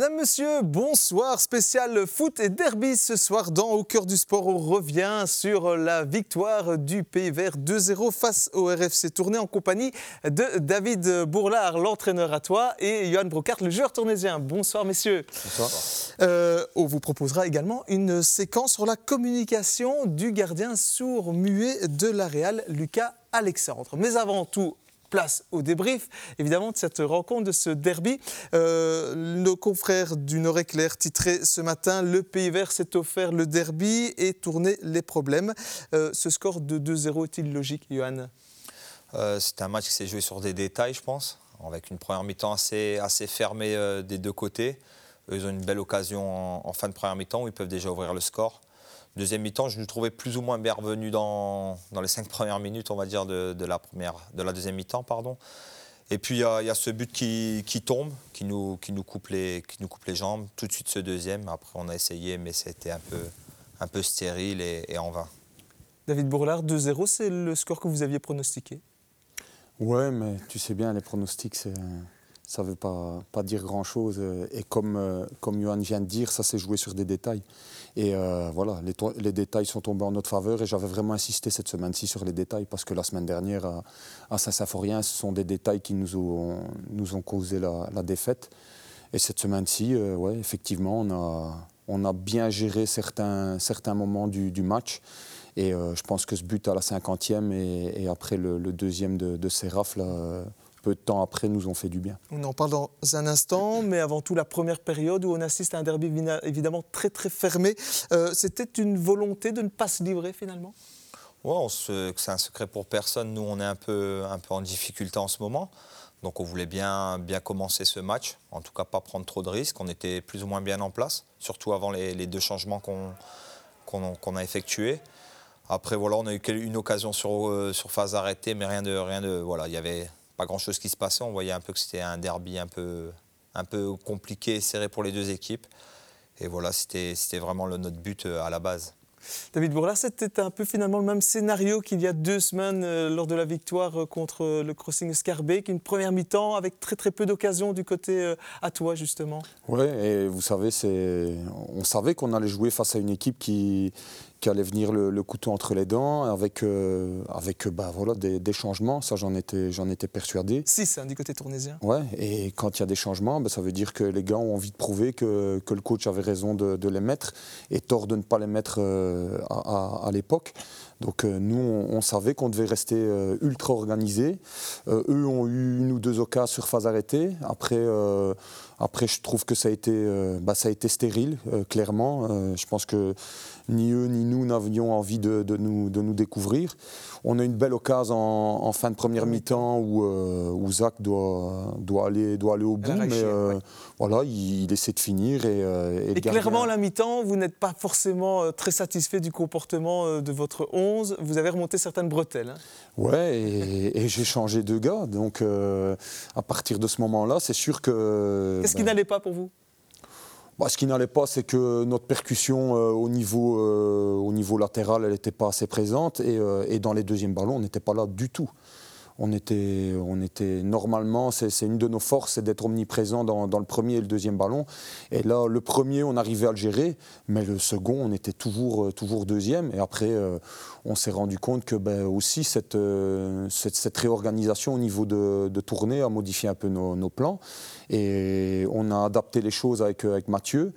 Madame, Monsieur, bonsoir. Spécial foot et derby ce soir dans Au cœur du sport. On revient sur la victoire du Pays Vert 2-0 face au RFC Tourné en compagnie de David Bourlard, l'entraîneur à toi, et Johan Brocart, le joueur tournésien. Bonsoir, messieurs. Bonsoir. Euh, on vous proposera également une séquence sur la communication du gardien sourd-muet de la Real, Lucas Alexandre. Mais avant tout, place au débrief, évidemment, de cette rencontre, de ce derby. Euh, nos confrères du Nord-Éclair titraient ce matin Le Pays Vert s'est offert le derby et tourné les problèmes. Euh, ce score de 2-0 est-il logique, Johan? Euh, C'est un match qui s'est joué sur des détails, je pense, avec une première mi-temps assez, fermée des deux côtés. Ils ont une belle occasion en fin de première mi-temps où ils peuvent déjà ouvrir le score. Deuxième mi-temps, je nous trouvais plus ou moins bien revenus dans, dans les cinq premières minutes, on va dire, de, de la, première, de la deuxième mi-temps. pardon. Et puis, il y, a- il y a ce but qui, qui tombe, qui nous, qui, nous coupe les, qui nous coupe les jambes. Tout de suite, ce deuxième. Après, on a essayé, mais c'était un peu, un peu stérile et, et en vain. David Bourlard, 2-0, c'est le score que vous aviez pronostiqué? Ouais, mais tu sais bien, les pronostics, c'est- ça ne veut pas, dire grand-chose. euh, Et comme, euh, comme Johan vient de dire, ça s'est joué sur des détails. Et euh, voilà, les, détails sont tombés en notre faveur. Et j'avais vraiment insisté cette semaine-ci sur les détails, parce que la semaine dernière, à, à Saint-Symphorien, ce sont des détails qui nous ont, causé la, défaite. Et cette semaine-ci, ouais, effectivement, on a, bien géré certains, moments du, match. Et je pense que ce but à la 50e et, après le, le deuxième de, de là, peu de temps après, nous ont fait du bien. On en parle dans un instant, mais avant tout la première période où on assiste à un derby évidemment très très fermé. Euh, C'était une volonté de ne pas se livrer finalement? Se- c'est un secret pour personne. Nous, on est un peu, un peu en difficulté en ce moment. Donc, on voulait bien, bien commencer ce match. En tout cas, pas prendre trop de risques. On était plus ou moins bien en place, surtout avant les, les deux changements qu'on qu'on qu'on a effectués. Après, voilà, on a eu une occasion sur, euh, sur phase arrêtée, mais rien de, rien de, voilà, il y avait pas grand-chose qui se passait. On voyait un peu que c'était un derby un peu, un peu compliqué et serré pour les deux équipes. Et voilà, c'était c'était vraiment le, notre but euh, à la base. David Bourlard, c'était un peu finalement le même scénario qu'il y a deux semaines euh, lors de la victoire euh, contre euh, le Crossing Scarbeck, une première mi-temps avec très très peu d'occasions du côté euh, à toi justement. Ouais, et vous savez, c'est, on savait qu'on allait jouer face à une équipe qui, qui allait venir le, le couteau entre les dents, avec, euh, avec euh, bah, voilà, des, des changements. Ça, j'en étais, j'en étais persuadé. 6 hein, du côté tournésien. Ouais, et quand il y a des changements, ben, ça veut dire que les gars ont envie de prouver que, que le coach avait raison de, de les mettre et tort de ne pas les mettre euh, à, à- à l'époque. Donc euh, nous, on, on savait qu'on devait rester euh, ultra organisés. Euh, eux ont eu une ou deux occasions sur phase arrêtée. Après, après je trouve que ça a été, euh, bah, ça a été stérile, euh, clairement. Euh, je pense que ni eux ni nous n'avions envie de, de nous, de nous découvrir. On a une belle occasion en, en fin de première mi-temps où, où Zach doit, doit, aller, doit aller au bout, mais ouais. voilà, il, il essaie de finir. Et, Et clairement, à la mi-temps, vous n'êtes pas forcément très satisfait du comportement de votre 11. Vous avez remonté certaines bretelles. hein. Ouais, et, et j'ai changé de gars. Donc à partir de ce moment-là, c'est sûr que. Qu'est-ce qui n'allait pas pour vous? Bah, ce qui n'allait pas, c'est que notre percussion euh, au, niveau, euh, au niveau latéral, elle n'était pas assez présente. Et, euh, et dans les deuxièmes ballons, on n'était pas là du tout. On était, on était normalement, c'est une de nos forces, c'est d'être omniprésent dans, dans le premier et le deuxième ballon. Et là, le premier, on arrivait à le gérer, mais le second, on était toujours, toujours deuxième. Et après, on s'est rendu compte que ben, aussi cette, euh, cette, cette réorganisation au niveau de, de tournée a modifié un peu nos, plans. Et on a adapté les choses avec, avec Mathieu.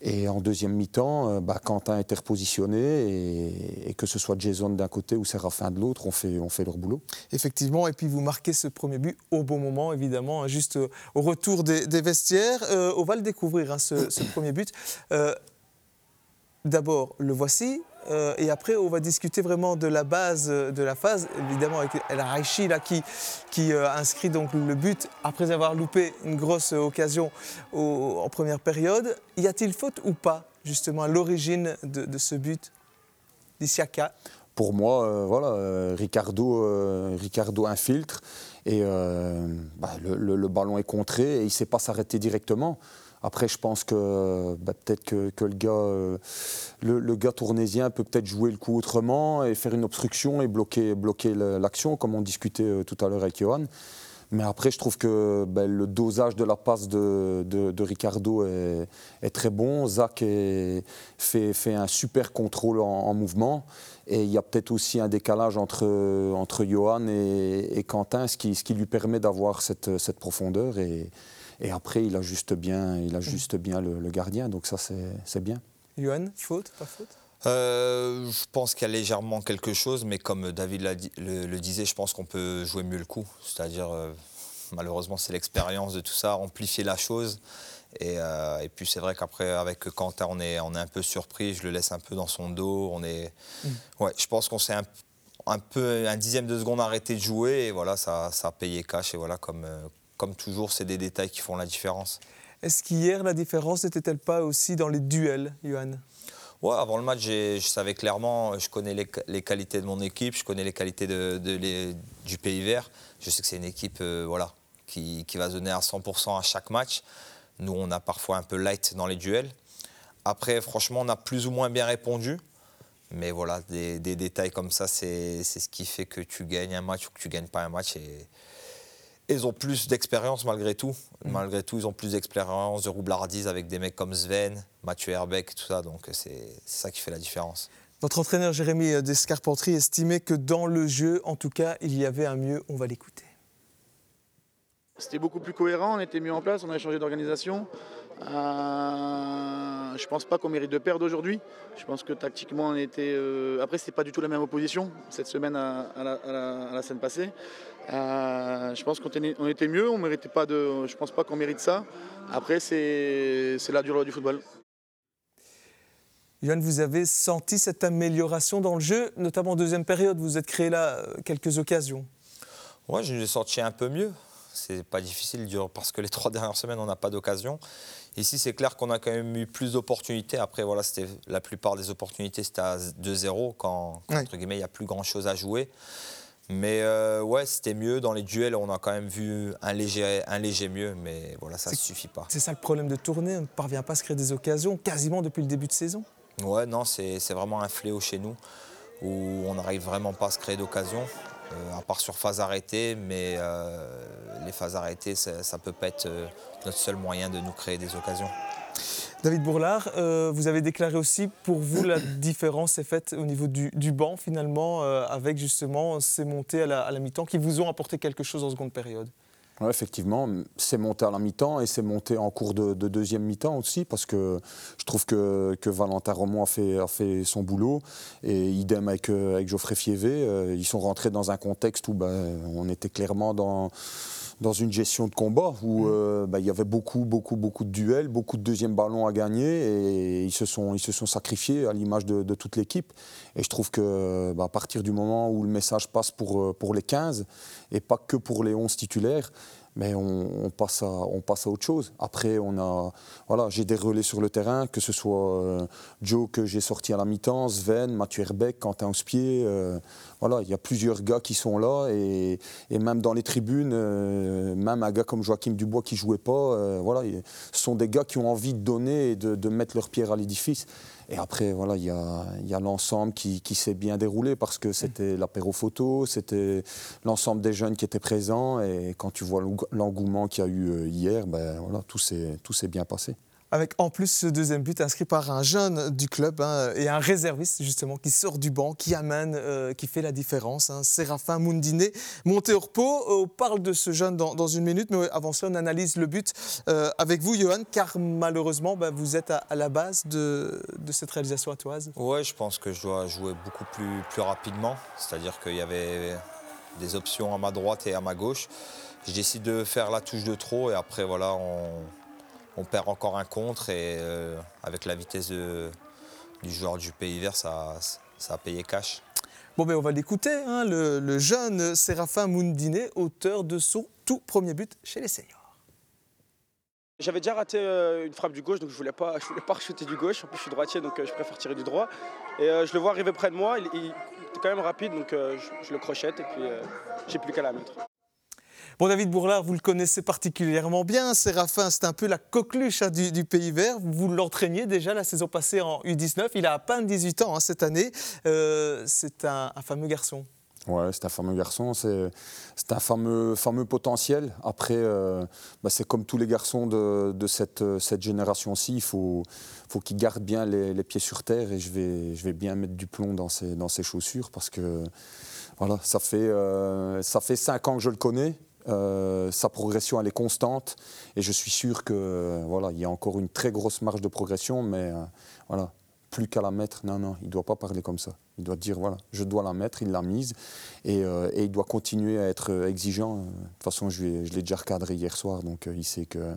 Et en deuxième mi-temps, euh, bah, Quentin était repositionné et, que ce soit Jason d'un côté ou Séraphin de l'autre, on fait, on fait leur boulot. Effectivement, et puis vous marquez ce premier but au bon moment, évidemment, hein, juste euh, au retour des, vestiaires. On va le découvrir, hein, ce, premier but. D'abord, le voici, euh, et après, on va discuter vraiment de la base euh, de la phase, évidemment avec El Raichi là, qui, qui euh, inscrit donc le but après avoir loupé une grosse occasion en première période. Y a-t-il faute ou pas, justement, à l'origine de, ce but d'Isiaka Pour moi, voilà, Ricardo, Ricardo infiltre et bah, le ballon est contré et il ne sait pas s'arrêter directement. Après, je pense que bah, peut-être que, le, gars, euh, le, gars tournésien peut peut-être jouer le coup autrement et faire une obstruction et bloquer, bloquer l'action, comme on discutait euh, tout à l'heure avec Johan. Mais après, je trouve que ben, le dosage de la passe de, Ricardo est, très bon. Zach fait, un super contrôle en, mouvement. Et il y a peut-être aussi un décalage entre, Johan et, Quentin, ce qui, lui permet d'avoir cette, profondeur. Et, après, il ajuste bien, il ajuste bien le, le gardien. Donc ça, c'est bien. Johan, faute, pas faute? Euh, je pense qu'il y a légèrement quelque chose, mais comme David le, disait, je pense qu'on peut jouer mieux le coup. C'est-à-dire, euh, malheureusement, c'est l'expérience de tout ça, amplifier la chose. Et, euh, puis c'est vrai qu'après, avec Quentin, on est, on est un peu surpris. Je le laisse un peu dans son dos. On est, mm. ouais, je pense qu'on s'est un, peu un dixième de seconde arrêté de jouer. Et voilà, ça, ça a payé cash. Et voilà, comme, comme toujours, c'est des détails qui font la différence. Est-ce qu'hier, la différence n'était-elle pas aussi dans les duels, Johan? Ouais, avant le match, je savais clairement, je connais les, qualités de mon équipe, je connais les qualités de, du Pays Vert. Je sais que c'est une équipe euh, voilà, qui, va donner à 100% à chaque match. Nous, on a parfois un peu light dans les duels. Après, franchement, on a plus ou moins bien répondu. Mais voilà, des, détails comme ça, c'est ce qui fait que tu gagnes un match ou que tu ne gagnes pas un match. Et, ils ont plus d'expérience malgré tout. Mm. Malgré tout, ils ont plus d'expérience de roublardise avec des mecs comme Sven, Mathieu Herbeck, tout ça. Donc c'est ça qui fait la différence. Votre entraîneur Jérémy Descarpentry estimait que dans le jeu, en tout cas, il y avait un mieux. On va l'écouter. C'était beaucoup plus cohérent, on était mis en place, on a changé d'organisation. Euh, je pense pas qu'on mérite de perdre aujourd'hui. Je pense que tactiquement, on était. Euh, Après, c'était pas du tout la même opposition cette semaine à, la, scène passée. Euh, je pense qu'on était, mieux. On méritait pas de. Je pense pas qu'on mérite ça. Après, c'est la durée du football. Yann, vous avez senti cette amélioration dans le jeu, notamment en deuxième période. Vous êtes créé là euh, quelques occasions. Oui, je l'ai senti un peu mieux. C'est pas difficile parce que les trois dernières semaines, on n'a pas d'occasion. Ici, c'est clair qu'on a quand même eu plus d'opportunités. Après, voilà, c'était la plupart des opportunités, c'était à 2-0 quand, entre guillemets, il n'y a plus grand-chose à jouer. Mais euh, ouais, c'était mieux. Dans les duels, on a quand même vu un léger, un léger mieux, mais voilà, ça ne suffit pas. C'est ça le problème de tourner, on ne parvient pas à se créer des occasions quasiment depuis le début de saison. Ouais, non, c'est vraiment un fléau chez nous, où on n'arrive vraiment pas à se créer d'occasions. Euh, à part sur phase arrêtée, mais euh, les phases arrêtées, ça ne peut pas être euh, notre seul moyen de nous créer des occasions. David Bourlard, vous avez déclaré aussi pour vous la différence est faite au niveau du, banc finalement avec justement ces montées à la, à la mi-temps qui vous ont apporté quelque chose en seconde période effectivement, c'est monté à la mi-temps et c'est monté en cours de, deuxième mi-temps aussi parce que je trouve que, Valentin Romont a fait, son boulot et idem avec, euh, Geoffrey Fievé. Euh, ils sont rentrés dans un contexte où ben, on était clairement dans dans une gestion de combat où mm. euh, bah, il y avait beaucoup, beaucoup, beaucoup de duels, beaucoup de deuxième ballons à gagner et ils se sont, ils se sont sacrifiés à l'image de, toute l'équipe. Et je trouve que bah, à partir du moment où le message passe pour, euh, pour les 15 et pas que pour les 11 titulaires, mais on, passe à, on passe à autre chose. Après, on a, voilà, j'ai des relais sur le terrain, que ce soit euh, Joe que j'ai sorti à la mi-temps, Sven, Mathieu Herbeck, Quentin Ospier. Euh, voilà, il y a plusieurs gars qui sont là et, même dans les tribunes, euh, même un gars comme Joachim Dubois qui jouait pas, voilà, ce sont des gars qui ont envie de donner et de, de mettre leur pierre à l'édifice. Et après, voilà, il y a, l'ensemble qui, s'est bien déroulé parce que c'était l'apéro photo, c'était l'ensemble des jeunes qui étaient présents. Et quand tu vois l'engouement qu'il y a eu euh, hier, ben, voilà, tout s'est bien passé avec en plus ce deuxième but inscrit par un jeune du club hein, et un réserviste justement qui sort du banc, qui amène, euh, qui fait la différence. Hein, Séraphin Moundiné, monté au repos. On parle de ce jeune dans, une minute, mais avant cela, on analyse le but euh, avec vous, Johan, car malheureusement, bah, vous êtes à, la base de, cette réalisation Toise. Oui, je pense que je dois jouer beaucoup plus rapidement. C'est-à-dire qu'il y avait des options à ma droite et à ma gauche. Je décide de faire la touche de trop et après, voilà, on on perd encore un contre et euh, avec la vitesse du joueur du Pays Vert, ça, ça a payé cash. Bon, ben on va l'écouter, hein, le, jeune Séraphin Moundiné, auteur de son tout premier but chez les seniors. J'avais déjà raté euh, une frappe du gauche, donc je ne voulais pas, je voulais pas du gauche. En plus, je suis droitier, donc euh, je préfère tirer du droit. Et je le vois arriver près de moi, il, il était quand même rapide, donc je, je, le crochette et puis j'ai plus qu'à la mettre. Bon, David Bourlard, vous le connaissez particulièrement bien. Séraphin, c'est un peu la coqueluche hein, du, Pays Vert. Vous l'entraîniez déjà la saison passée en U19. Il a à peine 18 ans hein, cette année. Euh, c'est un, fameux garçon. Ouais, c'est un fameux garçon, c'est un fameux, fameux potentiel. Après, euh, bah, c'est comme tous les garçons de, cette, génération-ci, il faut, faut qu'il garde bien les, pieds sur terre et je vais, bien mettre du plomb dans ses, dans ses chaussures parce que voilà, ça fait, euh, ça fait cinq ans que je le connais. Euh, sa progression elle est constante. Et je suis sûr que voilà il y a encore une très grosse marge de progression mais voilà. Plus qu'à la mettre non non il ne doit pas parler comme ça il doit dire, voilà, je dois la mettre, il l'a mise, et, euh, et, il doit continuer à être euh, exigeant. De toute façon, je, l'ai déjà recadré hier soir, donc euh, il sait que,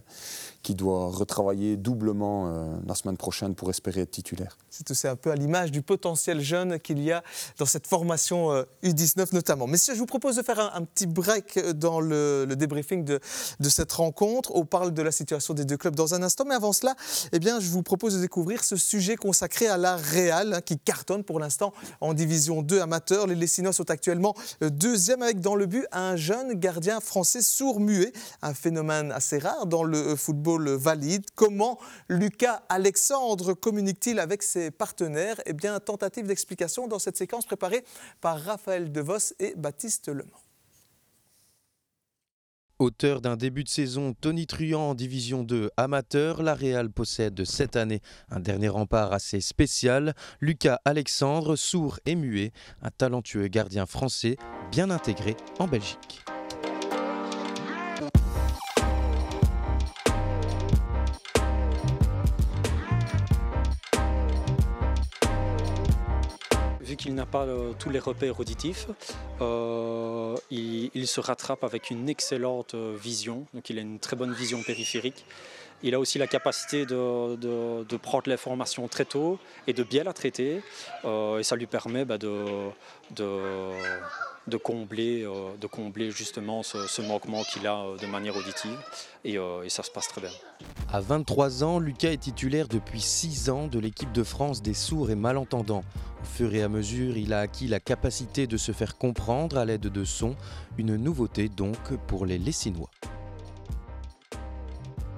qu'il doit retravailler doublement la semaine prochaine pour espérer être titulaire. C'est un peu à l'image du potentiel jeune qu'il y a dans cette formation U19 notamment. Messieurs, je vous propose de faire un, petit break dans le, le débriefing de, de, cette rencontre. On parle de la situation des deux clubs dans un instant, mais avant cela, eh bien, je vous propose de découvrir ce sujet consacré à la Real, hein, qui cartonne pour l'instant en division 2 amateur. Les Lessinois sont actuellement euh, deuxième avec dans le but un jeune gardien français sourd-muet, un phénomène assez rare dans le euh, football valide. Comment Lucas Alexandre communique-t-il avec ses partenaires? Eh bien, tentative d'explication dans cette séquence préparée par Raphaël Devos et Baptiste Lemont. Auteur d'un début de saison tonitruant en Division 2 amateur, la Real possède cette année un dernier rempart assez spécial. Lucas Alexandre, sourd et muet, un talentueux gardien français bien intégré en Belgique. Qu'il n'a pas euh, tous les repères auditifs, euh, il, il, se rattrape avec une excellente euh, vision, donc il a une très bonne vision périphérique. Il a aussi la capacité de, de, de prendre l'information très tôt et de bien la traiter, euh, et ça lui permet bah, de, de de combler, euh, de combler justement ce, ce manquement qu'il a euh, de manière auditive. Et, euh, et, ça se passe très bien. À 23 ans, Lucas est titulaire depuis 6 ans de l'équipe de France des sourds et malentendants. Au fur et à mesure, il a acquis la capacité de se faire comprendre à l'aide de sons, une nouveauté donc pour les Lessinois.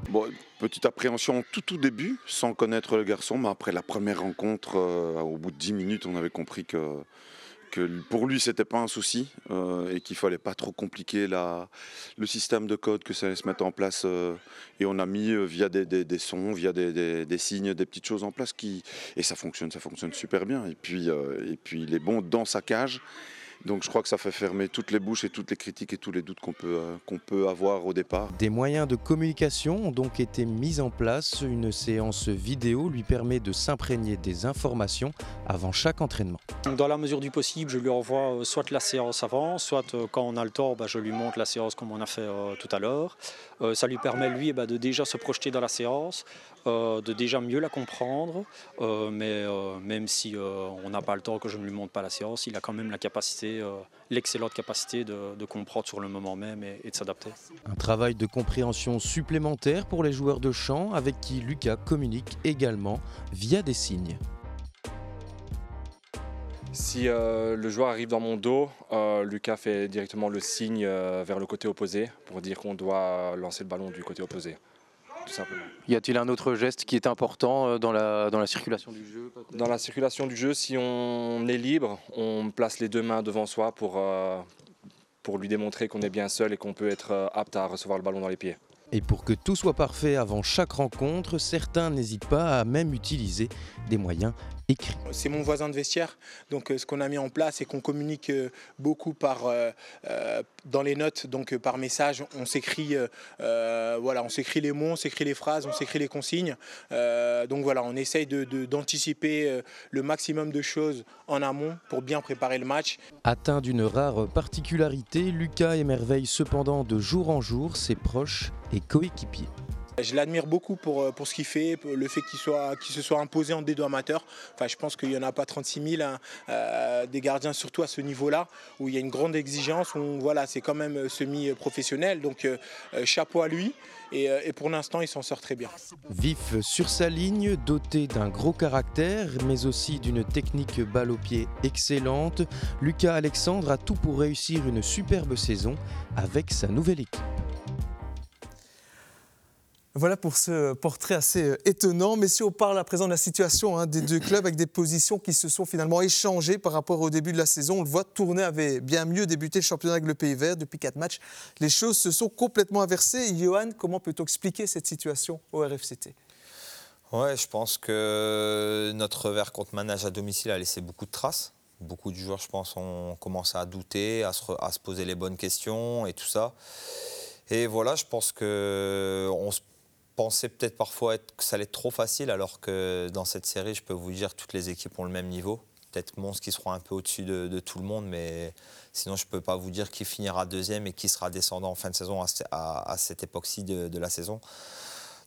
Bon, petite appréhension tout tout début, sans connaître le garçon, mais après la première rencontre, euh, au bout de 10 minutes, on avait compris que pour lui c'était pas un souci euh, et qu'il fallait pas trop compliquer le système de code que ça allait se mettre en place euh, et on a mis via des, sons via des, signes des petites choses en place qui et ça fonctionne ça fonctionne super bien. Et puis il est bon dans sa cage donc je crois que ça fait fermer toutes les bouches et toutes les critiques et tous les doutes qu'on peut, euh, peut avoir au départ. Des moyens de communication ont donc été mis en place. Une séance vidéo lui permet de s'imprégner des informations avant chaque entraînement. Dans la mesure du possible, je lui envoie euh, soit la séance avant, soit euh, quand on a le temps, bah, je lui montre la séance comme on a fait euh, tout à l'heure. Ça lui permet lui bah, de déjà se projeter dans la séance, de déjà mieux la comprendre, mais même si on n'a pas le temps que je ne lui montre pas la séance, il a quand même la capacité, l'excellente capacité de, de, comprendre sur le moment même et, et de s'adapter. Un travail de compréhension supplémentaire pour les joueurs de chant avec qui Lucas communique également via des signes. Si euh, le joueur arrive dans mon dos, euh, Lucas fait directement le signe euh, vers le côté opposé pour dire qu'on doit lancer le ballon du côté opposé. Tout simplement. Y a-t-il un autre geste qui est important dans la, dans la circulation du jeu Dans la circulation du jeu, si on est libre, on place les deux mains devant soi pour, pour lui démontrer qu'on est bien seul et qu'on peut être apte à recevoir le ballon dans les pieds. Et pour que tout soit parfait avant chaque rencontre, certains n'hésitent pas à même utiliser des moyens C'est mon voisin de vestiaire, donc euh, ce qu'on a mis en place, c'est qu'on communique euh, beaucoup par, euh, euh, dans les notes, donc euh, par message. On s'écrit euh, voilà, on s'écrit les mots, on s'écrit les phrases, on s'écrit les consignes. donc voilà, on essaye d'anticiper de, de, le maximum de choses en amont pour bien préparer le match. Atteint d'une rare particularité, Lucas émerveille cependant de jour en jour ses proches et coéquipiers. Je l'admire beaucoup pour, pour ce qu'il fait, le fait qu'il qu se soit imposé en D2 amateur. Enfin, je pense qu'il n'y en a pas 36 000 hein, euh, des gardiens, surtout à ce niveau-là, où il y a une grande exigence, où voilà, c'est quand même semi-professionnel. Donc, euh, chapeau à lui. Et pour l'instant, il s'en sort très bien. Vif sur sa ligne, doté d'un gros caractère, mais aussi d'une technique balle au pied excellente, Lucas Alexandre a tout pour réussir une superbe saison avec sa nouvelle équipe. Voilà pour ce portrait assez euh, étonnant. Mais si on parle à présent de la situation hein, des deux clubs avec des positions qui se sont finalement échangées par rapport au début de la saison, on le voit, Tournai avait bien mieux débuté le championnat avec le Pays Vert depuis quatre matchs. Les choses se sont complètement inversées. Johan, comment peut-on expliquer cette situation au RFCT Ouais, je pense que notre revers contre manage à domicile a laissé beaucoup de traces. Beaucoup de joueurs, je pense, ont commencé à douter, à se, à se poser les bonnes questions et tout ça. Et voilà, je pense qu'on se pensais peut-être parfois que ça allait être trop facile, alors que dans cette série, je peux vous dire, toutes les équipes ont le même niveau. Peut-être Mons qui seront un peu au-dessus de, tout le monde, mais sinon, je ne peux pas vous dire qui finira deuxième et qui sera descendant en fin de saison à, cette époque-ci de, la saison.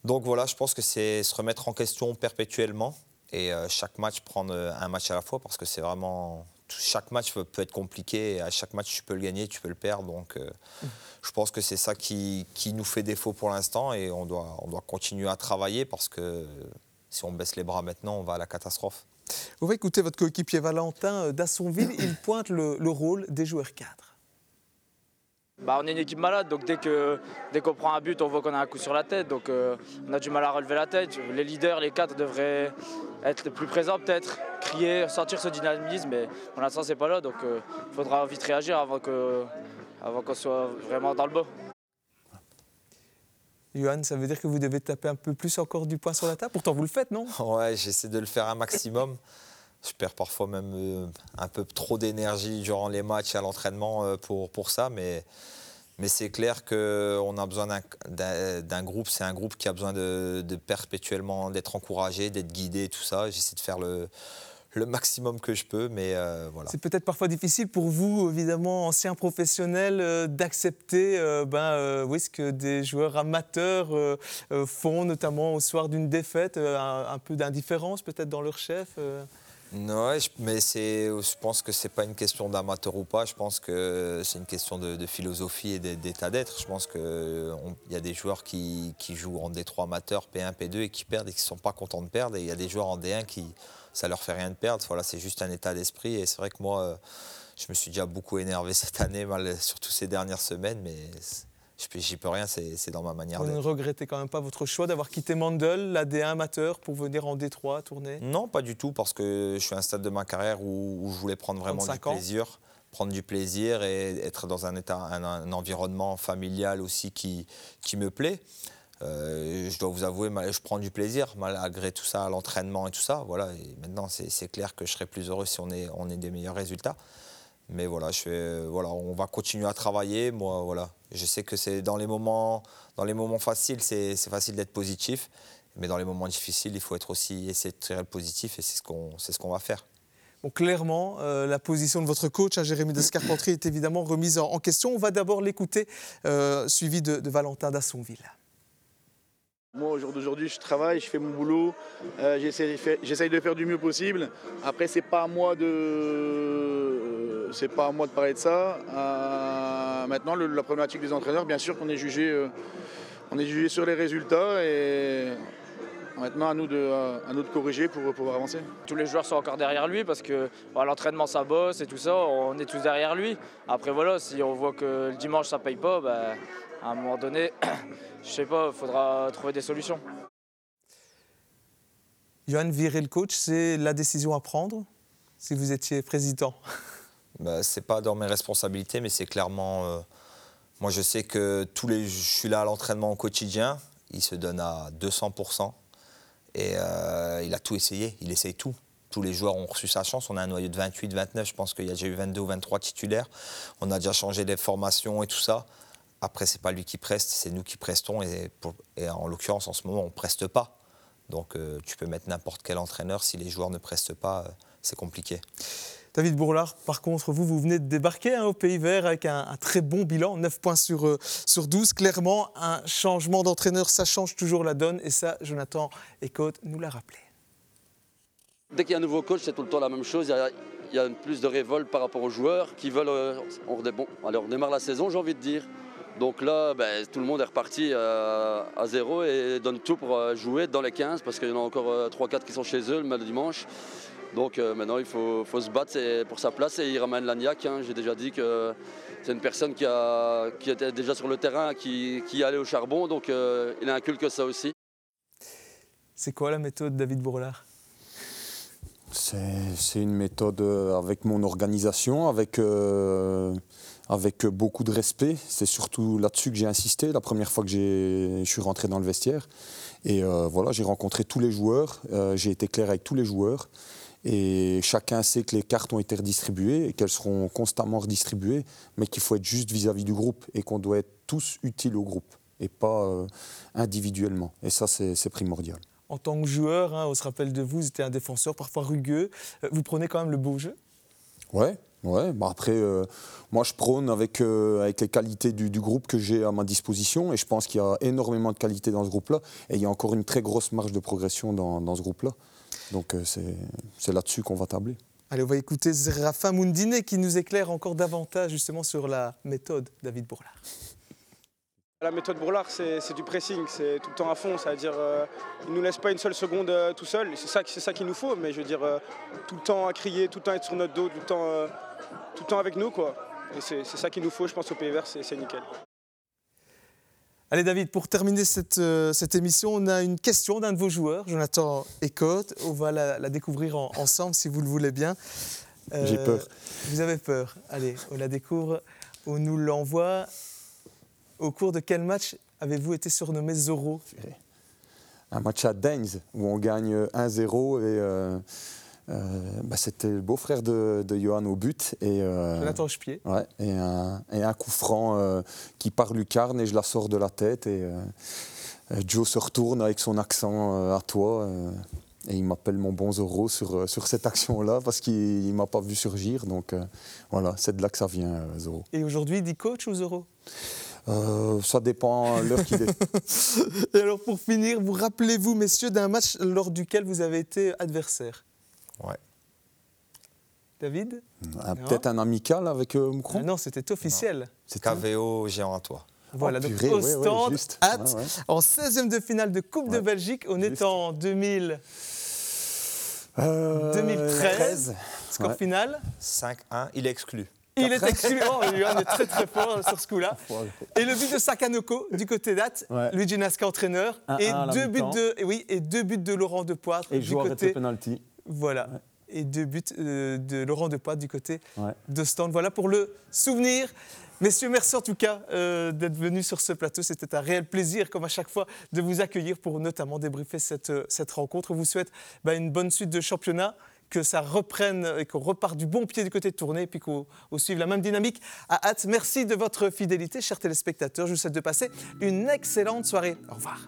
Donc voilà, je pense que c'est se remettre en question perpétuellement et euh, chaque match prendre euh, un match à la fois parce que c'est vraiment chaque match peut, être compliqué et à chaque match tu peux le gagner, tu peux le perdre. Donc euh, mmh. je pense que c'est ça qui, qui, nous fait défaut pour l'instant et on doit, on doit continuer à travailler parce que si on baisse les bras maintenant, on va à la catastrophe. Vous va écouter votre coéquipier Valentin d'Assonville, il pointe le, le rôle des joueurs cadres. Bah, on est une équipe malade, donc dès qu'on dès qu'on prend un but, on voit qu'on a un coup sur la tête. Donc euh, on a du mal à relever la tête. Les leaders, les quatre devraient être plus présents peut-être, crier, sentir ce dynamisme. Mais pour l'instant, c'est pas là, donc il euh, faudra vite réagir avant qu'on avant soit vraiment dans le bas. Johan, ça veut dire que vous devez taper un peu plus encore du poing sur la table? Pourtant, vous le faites, non? Ouais, j'essaie de le faire un maximum. Je perds parfois même euh, un peu trop d'énergie durant les matchs et à l'entraînement euh, pour, pour ça, mais, mais c'est clair qu'on a besoin d'un groupe. C'est un groupe qui a besoin de, perpétuellement d'être encouragé, d'être guidé, tout ça. J'essaie de faire le, le maximum que je peux, mais euh, voilà. C'est peut-être parfois difficile pour vous, évidemment, anciens professionnels, d'accepter ben, oui, ce que des joueurs amateurs font, notamment au soir d'une défaite, un, peu d'indifférence peut-être dans leur chef non, mais je pense que ce n'est pas une question d'amateur ou pas. Je pense que c'est une question de, philosophie et d'état d'être. Je pense qu'il y a des joueurs qui, jouent en D3 amateur, P1, P2 et qui perdent et qui ne sont pas contents de perdre. Et il y a des joueurs en D1 qui ça leur fait rien de perdre. Voilà, c'est juste un état d'esprit. Et c'est vrai que moi, je me suis déjà beaucoup énervé cette année, surtout ces dernières semaines. Mais j'y peux rien, c'est dans ma manière Vous ne regrettez quand même pas votre choix d'avoir quitté Mandel, la D1 amateur, pour venir en D3 tourner? Non, pas du tout, parce que je suis à un stade de ma carrière où, je voulais prendre vraiment du plaisir. Prendre du plaisir et être dans un, état, un, environnement familial aussi qui, qui me plaît. Euh, je dois vous avouer, je prends du plaisir malgré tout ça, l'entraînement et tout ça. Voilà. Et maintenant, c'est clair que je serai plus heureux si on est, on est des meilleurs résultats. Mais voilà, je fais, voilà, on va continuer à travailler. Moi, voilà, je sais que c'est dans les moments, dans les moments faciles, c'est facile d'être positif, mais dans les moments difficiles, il faut être aussi essayer de tirer le positif, et c'est ce qu'on, c'est ce qu'on va faire. Bon, clairement, euh, la position de votre coach, hein, Jérémy Descarpentry, est évidemment remise en, question. On va d'abord l'écouter, euh, suivi de Valentin Dassonville. Moi, au jour d'aujourd'hui, je travaille, je fais mon boulot, euh, j'essaye de faire du mieux possible. Après, c'est pas de, c'est pas à moi de parler de ça. Euh, maintenant, la problématique des entraîneurs, bien sûr qu'on est jugé, euh, est jugé sur les résultats et maintenant à nous de, à nous de corriger pour pouvoir avancer. Tous les joueurs sont encore derrière lui parce que l'entraînement ça bosse et tout ça, on est tous derrière lui. Après voilà, si on voit que le dimanche ça paye pas, ben, à un moment donné, je sais pas, il faudra trouver des solutions. Johan, virer le coach, c'est la décision à prendre si vous étiez président? Bah, Ce n'est pas dans mes responsabilités, mais c'est clairement. Euh, moi, je sais que tous les, je suis là à l'entraînement au quotidien. Il se donne à 200%. Et euh, il a tout essayé. Il essaye tout. Tous les joueurs ont reçu sa chance. On a un noyau de 28, 29. Je pense qu'il y a déjà eu 22 ou 23 titulaires. On a déjà changé les formations et tout ça. Après, c'est pas lui qui preste, c'est nous qui prestons. Et, en l'occurrence, en ce moment, on ne preste pas. Donc, euh, tu peux mettre n'importe quel entraîneur. Si les joueurs ne prestent pas, euh, c'est compliqué. David Bourlard, par contre, vous, vous venez de débarquer hein, au Pays Vert avec un, très bon bilan, 9 points sur, euh, sur 12. Clairement, un changement d'entraîneur, ça change toujours la donne. Et ça, Jonathan Ecote nous l'a rappelé. Dès qu'il y a un nouveau coach, c'est tout le temps la même chose. Il y, a, plus de révolte par rapport aux joueurs qui veulent. on, bon, allez, on démarre la saison, j'ai envie de dire. Donc là, ben, tout le monde est reparti euh, à zéro et donne tout pour euh, jouer dans les 15 parce qu'il y en a encore 3-4 euh, qui sont chez eux le dimanche. Donc euh, maintenant, il faut, faut se battre c'est pour sa place et il ramène Lagnac. hein. J'ai déjà dit que c'est une personne qui, a, qui était déjà sur le terrain, qui, qui allait au charbon, donc euh, il inculque ça aussi. C'est quoi la méthode David Bourlard C'est une méthode avec mon organisation, avec, euh, avec beaucoup de respect. C'est surtout là-dessus que j'ai insisté la première fois que je suis rentré dans le vestiaire. Et euh, voilà, j'ai rencontré tous les joueurs, euh, j'ai été clair avec tous les joueurs. Et chacun sait que les cartes ont été redistribuées et qu'elles seront constamment redistribuées, mais qu'il faut être juste vis-à-vis du groupe et qu'on doit être tous utiles au groupe et pas euh, individuellement. Et ça, c'est primordial. En tant que joueur, hein, on se rappelle de vous, vous étiez un défenseur parfois rugueux. Vous prenez quand même le beau jeu? Ouais, ouais. Bah après, euh, moi, je prône avec, euh, avec les qualités du, du groupe que j'ai à ma disposition. Et je pense qu'il y a énormément de qualités dans ce groupe-là. Et il y a encore une très grosse marge de progression dans, dans ce groupe-là. Donc, euh, c'est là-dessus qu'on va tabler. Allez, on va écouter Zerafa Moundine qui nous éclaire encore davantage justement sur la méthode David Bourlard. La méthode Bourlard, c'est c'est du pressing, c'est tout le temps à fond, c'est-à-dire euh, il ne nous laisse pas une seule seconde euh, tout seul, c'est ça, c'est ça qu'il nous faut, mais je veux dire, euh, tout le temps à crier, tout le temps être sur notre dos, tout le temps, euh, tout le temps avec nous, quoi. Et c'est c'est ça qu'il nous faut, je pense, au Pays Vert, c'est c'est nickel. Allez David, pour terminer cette, euh, cette émission, on a une question d'un de vos joueurs, Jonathan Ecotte. On va la, la découvrir en- ensemble si vous le voulez bien. Euh, J'ai peur. Vous avez peur Allez, on la découvre. On nous l'envoie. Au cours de quel match avez-vous été surnommé Zorro Un match à Daines où on gagne 1-0 et euh, euh, bah, c'était le beau-frère de, de Johan au but. Et, euh, Jonathan Chepier. Ouais, et, un, et un coup franc euh, qui part lucarne et je la sors de la tête. Et Joe se retourne avec son accent à toi. et il m'appelle mon bon Zorro sur, sur cette action-là parce qu'il ne m'a pas vu surgir. Donc voilà, c'est de là que ça vient, Zorro. Et aujourd'hui, dit coach ou Zorro? Euh, ça dépend l'heure qu'il est. Et alors pour finir, vous rappelez-vous, messieurs, d'un match lors duquel vous avez été adversaire? Ouais. David? Ah, Peut-être un amical avec euh, Moucron? Ah Non, c'était officiel. KVO géant à toi. Voilà, Oh, donc purée, au ouais, ouais, stand, juste. hâte, Ouais, ouais. en 16e de finale de Coupe de. Belgique. On est en 2000, Euh, 2013. Score Ouais. final. 5-1, il est exclu. Il est. Oh, Johan est très très fort sur ce coup-là. Et le but de Sakanoko du côté date, Ouais. Luigi Nasca entraîneur, 1-1 et deux buts de et oui et deux buts de Laurent Depoitre Et du côté penalty. voilà. Et deux buts euh, de Laurent Depoitre du côté Ouais. de Stand. Voilà pour le souvenir. Messieurs, merci en tout cas euh, d'être venus sur ce plateau. C'était un réel plaisir, comme à chaque fois, de vous accueillir pour notamment débriefer cette, euh, cette rencontre. On vous souhaite bah, une bonne suite de championnat, que ça reprenne et qu'on reparte du bon pied du côté de tournée, puis qu'on suive la même dynamique à hâte. Merci de votre fidélité, chers téléspectateurs. Je vous souhaite de passer une excellente soirée. Au revoir.